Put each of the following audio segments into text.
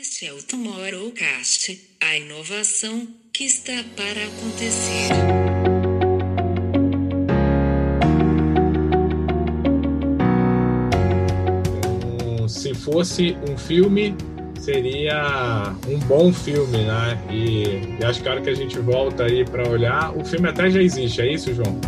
Este é o Tomorrowcast, a inovação que está para acontecer. Se fosse um filme, seria um bom filme, né? E, e acho que a hora que a gente volta aí para olhar, o filme até já existe, é isso, João?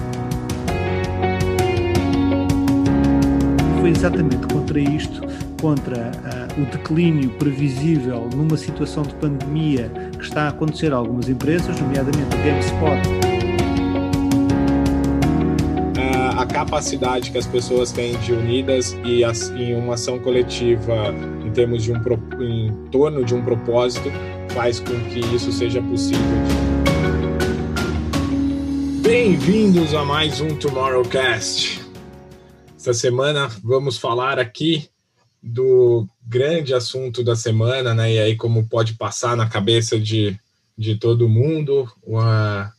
Foi exatamente contra isto, contra uh, o declínio previsível numa situação de pandemia que está a acontecer a algumas empresas, nomeadamente a GameSpot. Uh, a capacidade que as pessoas têm de unidas e em uma ação coletiva em termos de um em torno de um propósito faz com que isso seja possível. Bem-vindos a mais um Tomorrowcast. Esta semana vamos falar aqui do grande assunto da semana, né? E aí como pode passar na cabeça de, de todo mundo, uma,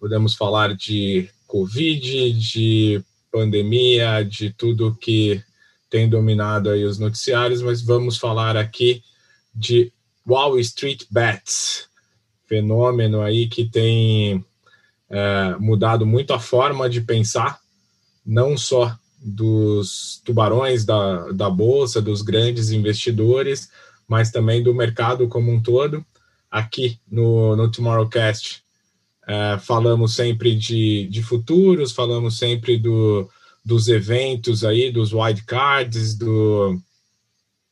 podemos falar de Covid, de pandemia, de tudo que tem dominado aí os noticiários, mas vamos falar aqui de Wall Street Bets, fenômeno aí que tem é, mudado muito a forma de pensar, não só dos tubarões da, da bolsa, dos grandes investidores, mas também do mercado como um todo. Aqui no, no Tomorrowcast é, falamos sempre de, de futuros, falamos sempre do, dos eventos aí, dos wildcards, do,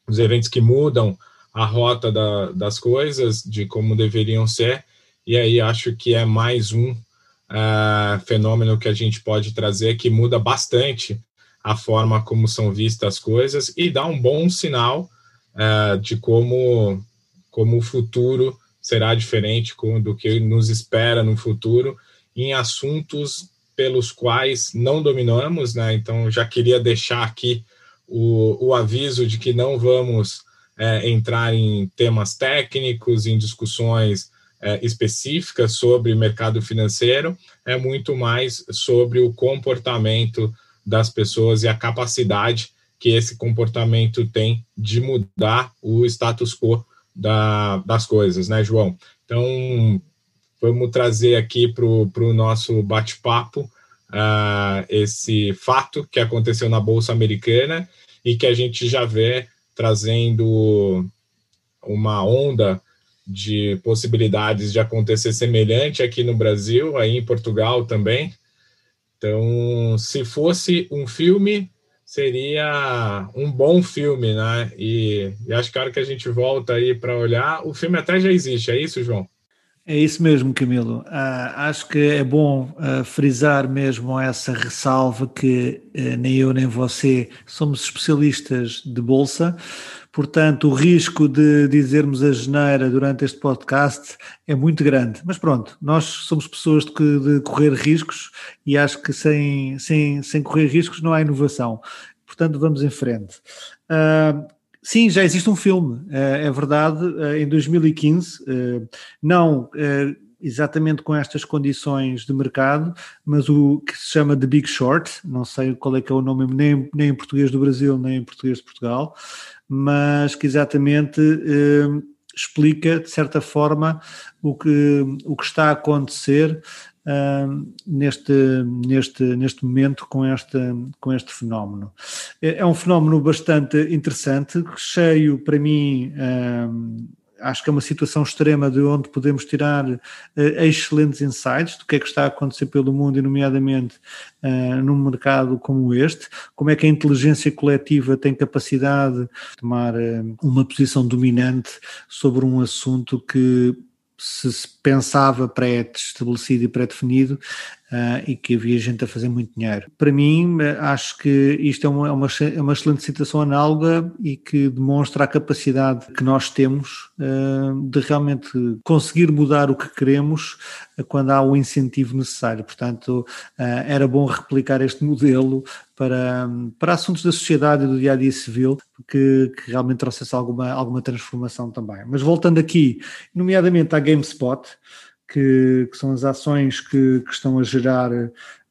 dos eventos que mudam a rota da, das coisas, de como deveriam ser, e aí acho que é mais um uh, fenômeno que a gente pode trazer que muda bastante a forma como são vistas as coisas e dá um bom sinal uh, de como, como o futuro será diferente do que nos espera no futuro em assuntos pelos quais não dominamos, né? Então já queria deixar aqui o, o aviso de que não vamos é, entrar em temas técnicos, em discussões é, específicas sobre mercado financeiro, é muito mais sobre o comportamento das pessoas e a capacidade que esse comportamento tem de mudar o status quo da, das coisas, né, João? Então, vamos trazer aqui para o nosso bate-papo uh, esse fato que aconteceu na Bolsa Americana e que a gente já vê trazendo uma onda de possibilidades de acontecer semelhante aqui no Brasil, aí em Portugal também. Então, se fosse um filme, seria um bom filme, né? E, e acho que a hora que a gente volta aí para olhar, o filme até já existe, é isso, João? É isso mesmo, Camilo. Uh, acho que é bom uh, frisar mesmo essa ressalva que uh, nem eu nem você somos especialistas de bolsa, portanto o risco de dizermos a geneira durante este podcast é muito grande. Mas pronto, nós somos pessoas de, de correr riscos e acho que sem, sem, sem correr riscos não há inovação. Portanto, vamos em frente. Uh, Sim, já existe um filme, eh, é verdade, eh, em 2015, eh, não exatamente com estas condições de mercado, mas o que se chama The Big Short, não sei qual é que é o nome, nem, nem em português do Brasil, nem em português de Portugal, mas que exatamente explica, de certa forma, o que, o que está a acontecer uh, neste, neste, neste momento com este, com este fenómeno. É, é um fenómeno bastante interessante, cheio para mim. Uh, acho que é uma situação extrema de onde podemos tirar uh, excelentes insights do que é que está a acontecer pelo mundo, e nomeadamente uh, num mercado como este, como é que a inteligência coletiva tem capacidade de tomar uh, uma posição dominante sobre um assunto que se pensava pré-estabelecido e pré-definido uh, e que havia gente a fazer muito dinheiro. Para mim, acho que isto é uma, é é uma excelente situação análoga e que demonstra a capacidade que nós temos uh, de realmente conseguir mudar o que queremos quando há o incentivo necessário. Portanto, uh, era bom replicar este modelo para, para assuntos da sociedade e do dia a dia civil, que, que, realmente trouxesse alguma, alguma transformação também. Mas voltando aqui, nomeadamente à GameSpot, que, que são as ações que, que estão a gerar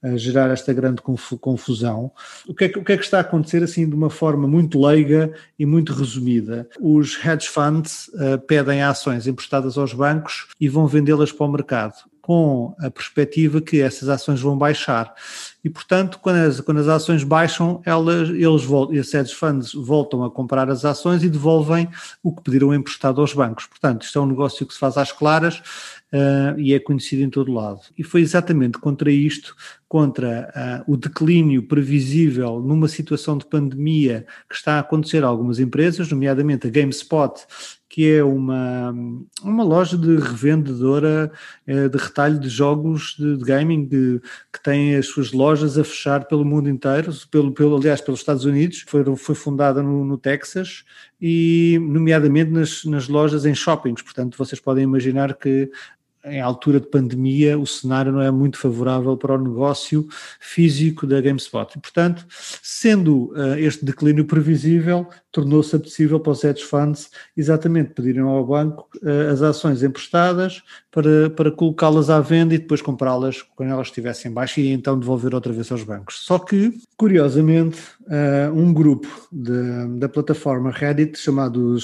a gerar esta grande confusão. O que, é que, o que, é que, está a acontecer, assim, de uma forma muito leiga e muito resumida? Os hedge funds uh, pedem ações emprestadas aos bancos e vão vendê-las para o mercado com a perspectiva que essas ações vão baixar. E, portanto, quando as, quando as ações baixam, elas, eles voltam, esses hedge funds voltam a comprar as ações e devolvem o que pediram emprestado aos bancos. Portanto, isto é um negócio que se faz às claras uh, e é conhecido em todo lado. E foi exatamente contra isto, contra uh, o declínio previsível numa situação de pandemia que está a acontecer a algumas empresas, nomeadamente a GameSpot, que é uma, uma loja de revendedora uh, de retalho de jogos de, de gaming de, que tem as suas lojas a fechar pelo mundo inteiro, pelo, pelo, aliás, pelos Estados Unidos. Foi, foi fundada no, no Texas e, nomeadamente, nas, nas lojas em shoppings. Portanto, vocês podem imaginar que em altura de pandemia, o cenário não é muito favorável para o negócio físico da GameSpot. E, portanto, sendo uh, este declínio previsível, tornou-se possível para os hedge funds exatamente pedirem ao banco uh, as ações emprestadas para, para colocá-las à venda e depois comprá-las quando elas estivessem baixo e então devolver outra vez aos bancos. Só que, curiosamente, uh, um grupo de, da plataforma Reddit chamado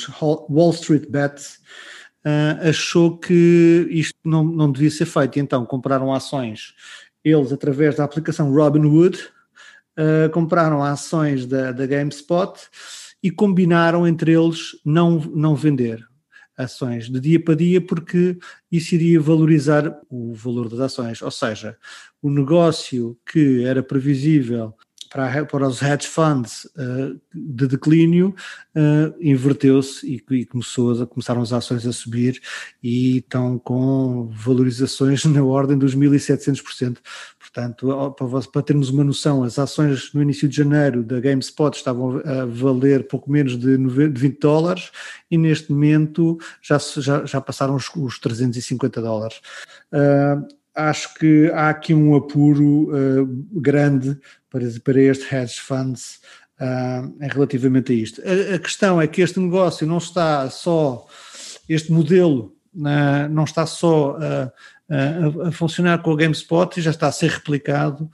Wall Street Bets uh, achou que isto não, não devia ser feito. E então compraram ações, eles através da aplicação Robinhood, uh, compraram ações da, da GameSpot e combinaram entre eles não, não vender ações de dia para dia, porque isso iria valorizar o valor das ações. Ou seja, o negócio que era previsível para, para os hedge funds uh, de declínio uh, inverteu-se e, e, começou a, começaram as ações a subir e estão com valorizações na ordem dos 1.700%. Portanto, para, para termos uma noção, as ações no início de janeiro da GameSpot estavam a valer pouco menos de 20 dólares e neste momento já, já, já passaram os, os 350 dólares. Uh, acho que há aqui um apuro uh, grande para, para este hedge funds uh, relativamente a isto. A, a, questão é que este negócio não está só, este modelo uh, não está só a, a, funcionar com a GameSpot e já está a ser replicado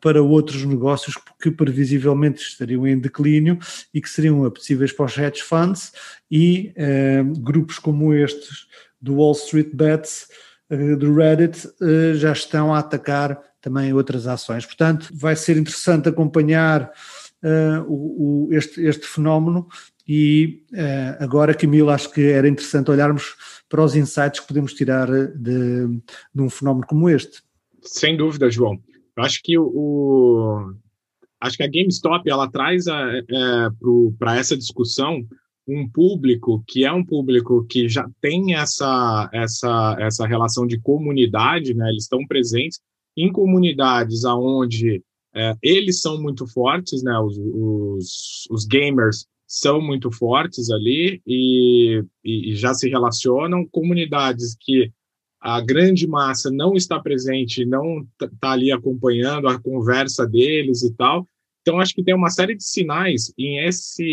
para outros negócios que previsivelmente estariam em declínio e que seriam apetecíveis para os hedge funds e grupos como estes do Wall Street Bets do Reddit já estão a atacar também outras ações. Portanto, vai ser interessante acompanhar uh, o, o, este, este fenómeno e uh, agora, Camilo, acho que era interessante olharmos para os insights que podemos tirar de, de um fenómeno como este. Sem dúvida, João. Eu acho que o, acho que a GameStop ela traz para essa discussão um público que é um público que já tem essa essa essa relação de comunidade, né? Eles estão presentes em comunidades aonde é, eles são muito fortes, né? Os, os, os, gamers são muito fortes ali e, e, já se relacionam. Comunidades que a grande massa não está presente, não está ali acompanhando a conversa deles e tal. Então, acho que tem uma série de sinais em esse,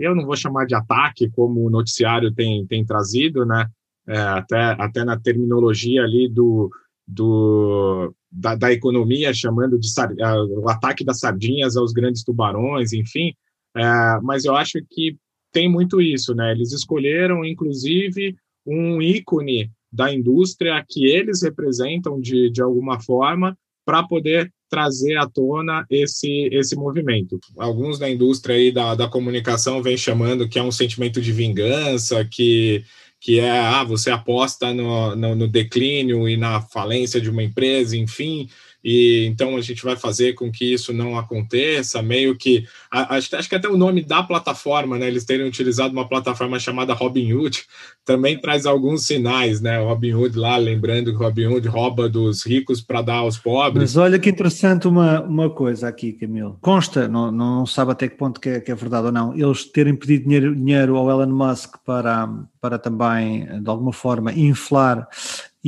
eu não vou chamar de ataque, como o noticiário tem, tem trazido, né? É, até, até na terminologia ali do, do, da, da economia, chamando de uh, o ataque das sardinhas aos grandes tubarões, enfim. Uh, mas eu acho que tem muito isso, né? Eles escolheram, inclusive, um ícone da indústria que eles representam de, de alguma forma para poder trazer à tona esse, esse movimento. Alguns da indústria aí da, da comunicação vêm chamando que é um sentimento de vingança, que que é ah, você aposta no, no, no, declínio e na falência de uma empresa, enfim, e então a gente vai fazer com que isso não aconteça, meio que acho, acho que até o nome da plataforma, né? Eles terem utilizado uma plataforma chamada Robinhood, também traz alguns sinais, né? Robinhood lá, lembrando que Robinhood rouba dos ricos para dar aos pobres. Mas olha que interessante uma, uma coisa aqui, Camilo. Consta, não, não sabe até que ponto que é, que é verdade ou não, eles terem pedido dinheiro, dinheiro ao Elon Musk para, para também, de alguma forma, inflar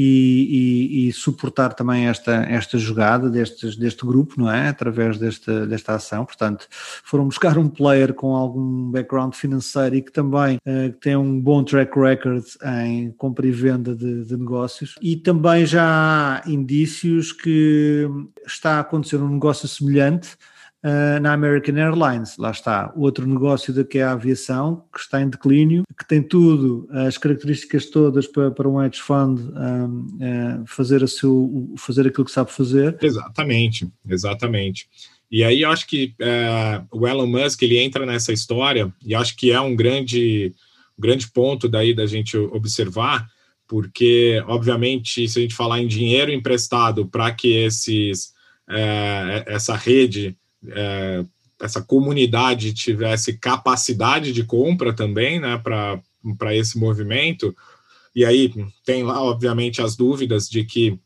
e, e, e, suportar também esta, esta jogada destes, deste grupo, não é? Através desta, desta ação. Portanto, foram buscar um player com algum background financeiro e que também uh, tem um bom track record em compra e venda de, de negócios. E também já há indícios que está a acontecer um negócio semelhante uh, na American Airlines. Lá está, outro negócio da que é a aviação, que está em declínio, que tem tudo, as características todas para, para um hedge fund um, uh, eh, fazer, a seu, fazer aquilo que sabe fazer. Exatamente, exatamente. E aí eu acho que o Elon Musk ele entra nessa história e acho que é um grande, um grande ponto daí da gente observar, porque obviamente se a gente falar em dinheiro emprestado para que esses essa rede é, essa comunidade tivesse capacidade de compra também, né, para esse movimento. E aí tem lá, obviamente, as dúvidas de que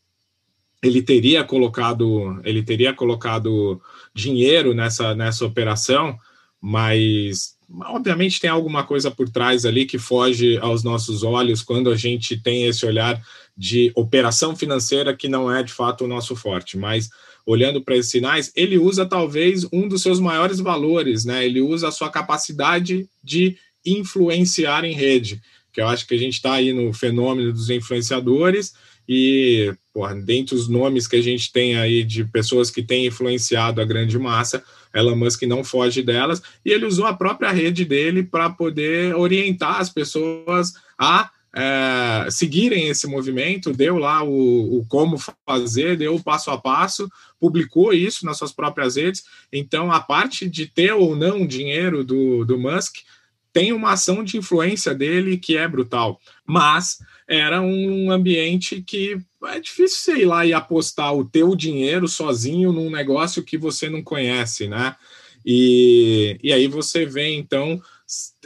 ele teria colocado ele teria colocado dinheiro nessa, nessa operação, mas obviamente tem alguma coisa por trás ali que foge aos nossos olhos quando a gente tem esse olhar de operação financeira que não é de fato o nosso forte, mas olhando para esses sinais, ele usa talvez um dos seus maiores valores, né? Ele usa a sua capacidade de influenciar em rede, que eu acho que a gente está aí no fenômeno dos influenciadores e, porra, dentre os nomes que a gente tem aí de pessoas que têm influenciado a grande massa, Elon Musk não foge delas, e ele usou a própria rede dele para poder orientar as pessoas a é, seguirem esse movimento, deu lá o, o, como fazer, deu o passo a passo, publicou isso nas suas próprias redes. Então, a parte de ter ou não dinheiro do, do Musk tem uma ação de influência dele que é brutal. Mas era um ambiente que é difícil você ir lá e apostar o teu dinheiro sozinho num negócio que você não conhece, né? E, e aí você vê, então,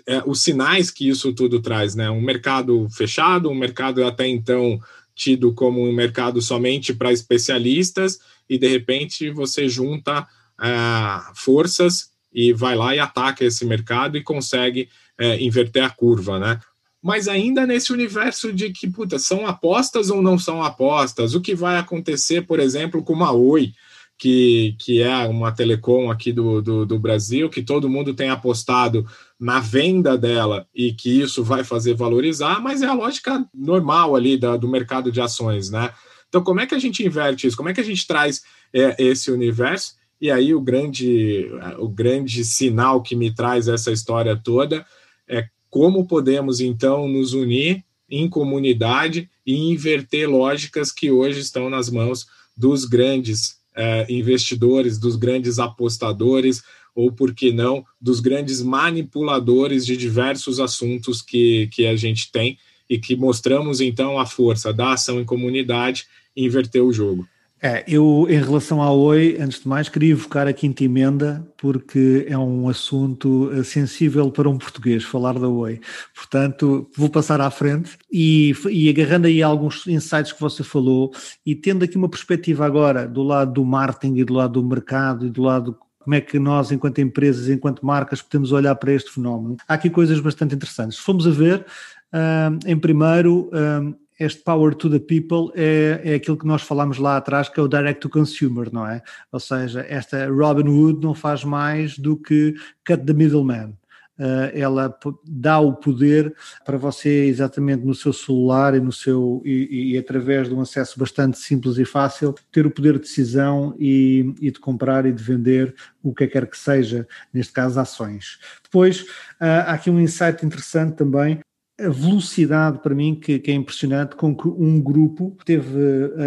é, os sinais que isso tudo traz, né? Um mercado fechado, um mercado até então tido como um mercado somente para especialistas, e de repente você junta é, forças e vai lá e ataca esse mercado e consegue é, inverter a curva, né? Mas ainda nesse universo de que, puta, são apostas ou não são apostas? O que vai acontecer, por exemplo, com uma Oi? Que, que é uma telecom aqui do, do, do, Brasil, que todo mundo tem apostado na venda dela e que isso vai fazer valorizar, mas é a lógica normal ali da, do mercado de ações, né? Então, como é que a gente inverte isso? Como é que a gente traz é, esse universo? E aí o grande, o grande sinal que me traz essa história toda é como podemos, então, nos unir em comunidade e inverter lógicas que hoje estão nas mãos dos grandes é, investidores, dos grandes apostadores, ou por que não, dos grandes manipuladores de diversos assuntos que, que a gente tem e que mostramos então a força da ação em comunidade e inverter o jogo. É, eu, em relação à OI, antes de mais, queria evocar a quinta emenda, porque é um assunto eh, sensível para um português falar da OI. Portanto, vou passar à frente e, e agarrando aí alguns insights que você falou e tendo aqui uma perspectiva agora do lado do marketing e do lado do mercado e do lado como é que nós, enquanto empresas, enquanto marcas, podemos olhar para este fenómeno. Há aqui coisas bastante interessantes. Se formos a ver, uh, em primeiro, uh, este power to the people é, é aquilo que nós falámos lá atrás, que é o direct to consumer, não é? Ou seja, esta Robin Hood não faz mais do que cut the middleman. Uh, ela dá o poder para você exatamente no seu celular e no seu e, e, através de um acesso bastante simples e fácil ter o poder de decisão e, e, de comprar e de vender o que quer que seja, neste caso ações. Depois uh, há aqui um insight interessante também a velocidade para mim que, que, é impressionante com que um grupo teve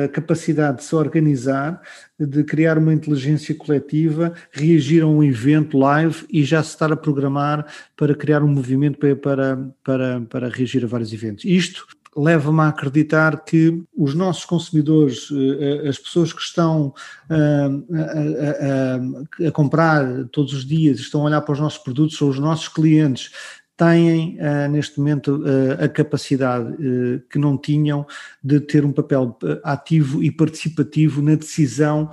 a capacidade de se organizar, de criar uma inteligência coletiva, reagir a um evento live e já se estar a programar para criar um movimento para, para, para, para reagir a vários eventos. Isto leva-me a acreditar que os nossos consumidores, eh, as pessoas que estão eh, a, a, a, a comprar todos os dias, estão a olhar para os nossos produtos, são os nossos clientes, têm uh, neste momento uh, a capacidade uh, que não tinham de ter um papel ativo e participativo na decisão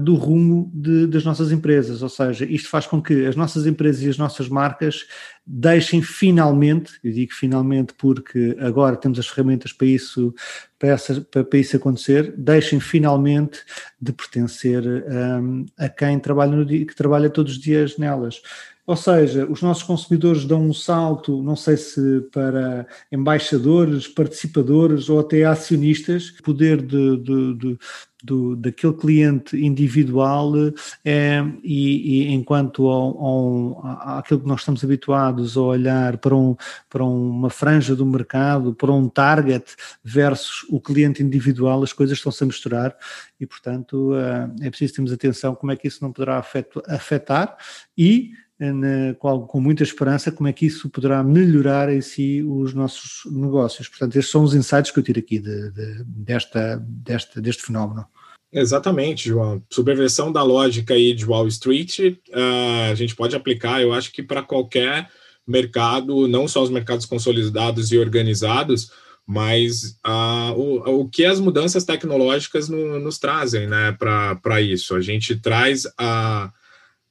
do rumo de, das nossas empresas. Ou seja, isto faz com que as nossas empresas e as nossas marcas deixem finalmente, eu digo finalmente porque agora temos as ferramentas para isso, para, essa, para, isso acontecer, deixem finalmente de pertencer um, a quem trabalha, no que trabalha todos os dias nelas. Ou seja, os nossos consumidores dão um salto, não sei se para embaixadores, participadores ou até acionistas, o poder de, de, de, do, daquele cliente individual é, e, e enquanto ao, ao, àquilo que nós estamos habituados a olhar para, um, para uma franja do mercado, para um target versus o cliente individual, as coisas estão-se a misturar. E, portanto, é preciso termos atenção como é que isso não poderá afetar. E com, com, muita esperança como é que isso poderá melhorar em si os nossos negócios. Portanto, estes são os insights que eu tiro aqui de, de, desta, desta, deste fenómeno. Exatamente, João. Subversão da lógica aí de Wall Street, uh, a gente pode aplicar, eu acho que para qualquer mercado, não só os mercados consolidados e organizados, mas uh, o, o que as mudanças tecnológicas no, nos trazem né, para isso. A gente traz a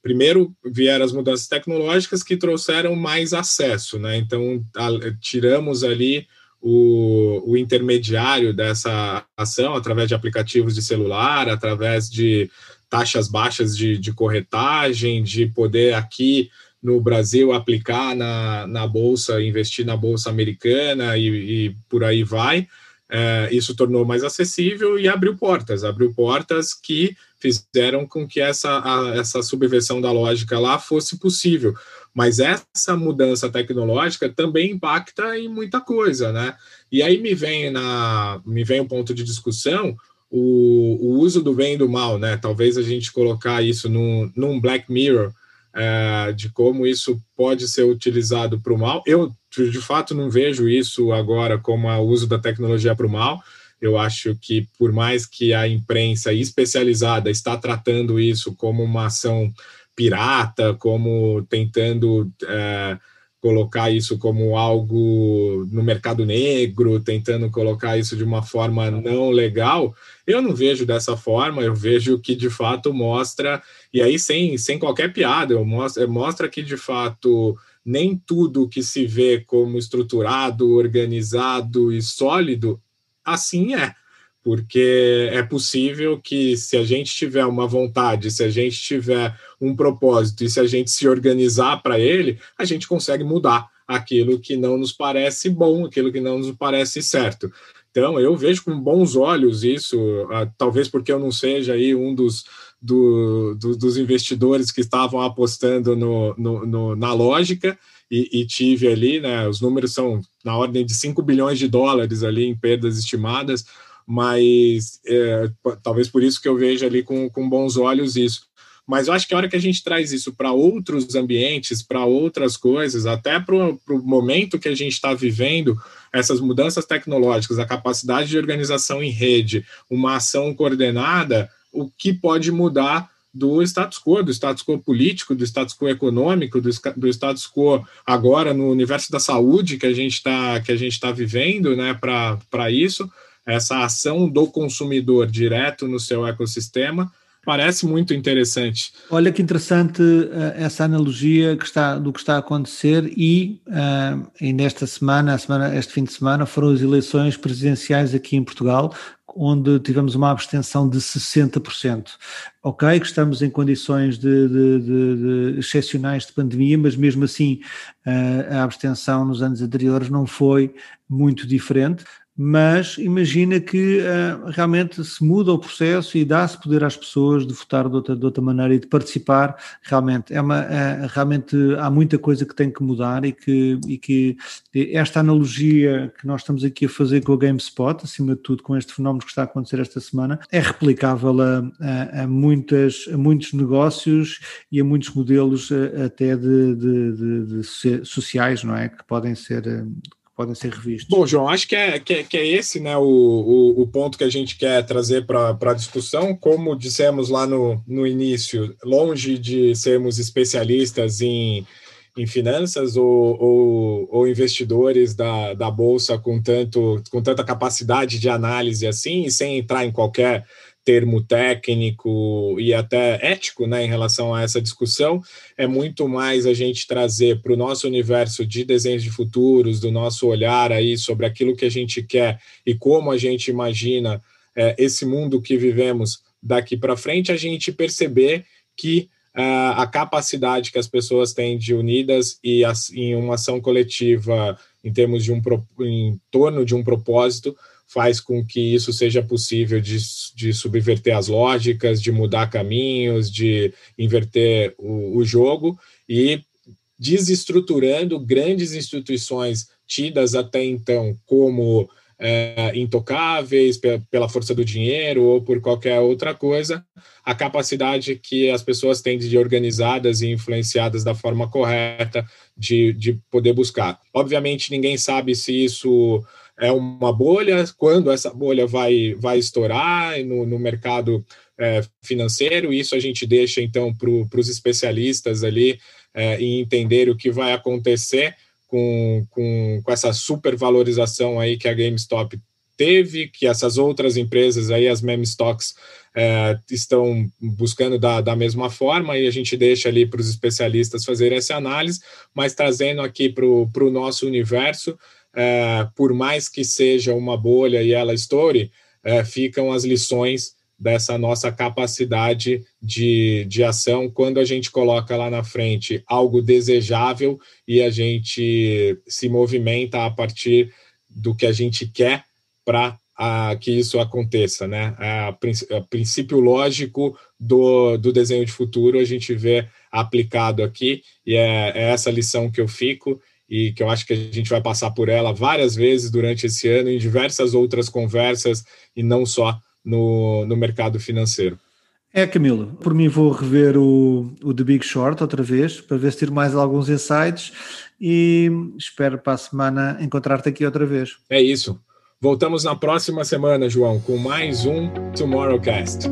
primeiro vieram as mudanças tecnológicas que trouxeram mais acesso, né? Então a, tiramos ali o, o, intermediário dessa ação através de aplicativos de celular, através de taxas baixas de, de corretagem, de poder aqui no Brasil aplicar na, na bolsa, investir na bolsa americana e, e por aí vai. É, isso tornou mais acessível e abriu portas, abriu portas que fizeram com que essa, a, essa subversão da lógica lá fosse possível. Mas essa mudança tecnológica também impacta em muita coisa, né? E aí me vem na me vem um ponto de discussão o, o uso do bem e do mal, né? Talvez a gente colocar isso num, num Black Mirror é, de como isso pode ser utilizado para o mal. Eu de fato não vejo isso agora como o uso da tecnologia para o mal eu acho que, por mais que a imprensa especializada está tratando isso como uma ação pirata, como tentando é, colocar isso como algo no mercado negro, tentando colocar isso de uma forma não legal, eu não vejo dessa forma, eu vejo que de fato mostra, e aí sem, sem qualquer piada, eu mostra, mostra que de fato nem tudo que se vê como estruturado, organizado e sólido assim é, porque é possível que, se a gente tiver uma vontade, se a gente tiver um propósito e se a gente se organizar para ele, a gente consegue mudar aquilo que não nos parece bom, aquilo que não nos parece certo. Então, eu vejo com bons olhos isso, ah, talvez porque eu não seja aí um dos, do, do, dos investidores que estavam apostando no, no, no na lógica, e, e, tive ali, né, os números são na ordem de 5 bilhões de dólares ali em perdas estimadas, mas é, talvez por isso que eu vejo ali com, com bons olhos isso. Mas eu acho que a hora que a gente traz isso para outros ambientes, para outras coisas, até para o momento que a gente está vivendo, essas mudanças tecnológicas, a capacidade de organização em rede, uma ação coordenada, o que pode mudar do status quo, do status quo político, do status quo econômico, do, do status quo agora no universo da saúde que a gente está que a gente está vivendo, né, para isso, essa ação do consumidor direto no seu ecossistema parece muito interessante. Olha que interessante uh, essa analogia que está, do que está a acontecer e, uh, e nesta semana, semana, este fim de semana, foram as eleições presidenciais aqui em Portugal, onde tivemos uma abstenção de 60%. Ok, que estamos em condições de, de, de, de excepcionais de pandemia, mas mesmo assim uh, a abstenção nos anos anteriores não foi muito diferente mas imagina que uh, realmente se muda o processo e dá-se poder às pessoas de votar de outra, de outra maneira e de participar. Realmente, é uma, é, realmente há muita coisa que tem que mudar e que, e que esta analogia que nós estamos aqui a fazer com a GameSpot, acima de tudo com este fenómeno que está a acontecer esta semana, é replicável a, a, a muitas, a muitos negócios e a muitos modelos eh, até de, de, de, sociais, não é? Que podem ser podem ser revistos. Bom, João, acho que é, que é, que é esse né, o, o, o, ponto que a gente quer trazer para a discussão. Como dissemos lá no, no início, longe de sermos especialistas em, em finanças ou, ou, ou, investidores da, da bolsa com tanto com tanta capacidade de análise assim, sem entrar em qualquer termo técnico e até ético né, em relação a essa discussão, é muito mais a gente trazer para o nosso universo de desenhos de futuros, do nosso olhar aí sobre aquilo que a gente quer e como a gente imagina é, esse mundo que vivemos daqui para frente, a gente perceber que uh, a capacidade que as pessoas têm de unidas e as, em uma ação coletiva em termos de um em torno de um propósito faz com que isso seja possível de, de subverter as lógicas, de mudar caminhos, de inverter o, o jogo e desestruturando grandes instituições tidas até então como é, intocáveis pela força do dinheiro ou por qualquer outra coisa, a capacidade que as pessoas têm de organizadas e influenciadas da forma correta de, de poder buscar. Obviamente, ninguém sabe se isso é uma bolha, quando essa bolha vai, vai estourar no, no mercado é, financeiro, isso a gente deixa então para os especialistas ali é, em entender o que vai acontecer com, com, com essa supervalorização aí que a GameStop teve, que essas outras empresas aí, as meme stocks, é, estão buscando da, da mesma forma, e a gente deixa ali para os especialistas fazerem essa análise, mas trazendo aqui para o nosso universo, é, por mais que seja uma bolha e ela estoure, é, ficam as lições dessa nossa capacidade de, de ação quando a gente coloca lá na frente algo desejável e a gente se movimenta a partir do que a gente quer para que isso aconteça, né? A, a princípio lógico do, do desenho de futuro a gente vê aplicado aqui e é, é essa lição que eu fico e que eu acho que a gente vai passar por ela várias vezes durante esse ano, em diversas outras conversas, e não só no, no mercado financeiro. É, Camilo, por mim vou rever o, o The Big Short outra vez, para ver se tiro mais alguns insights e espero para a semana encontrar-te aqui outra vez. É isso. Voltamos na próxima semana, João, com mais um Tomorrowcast.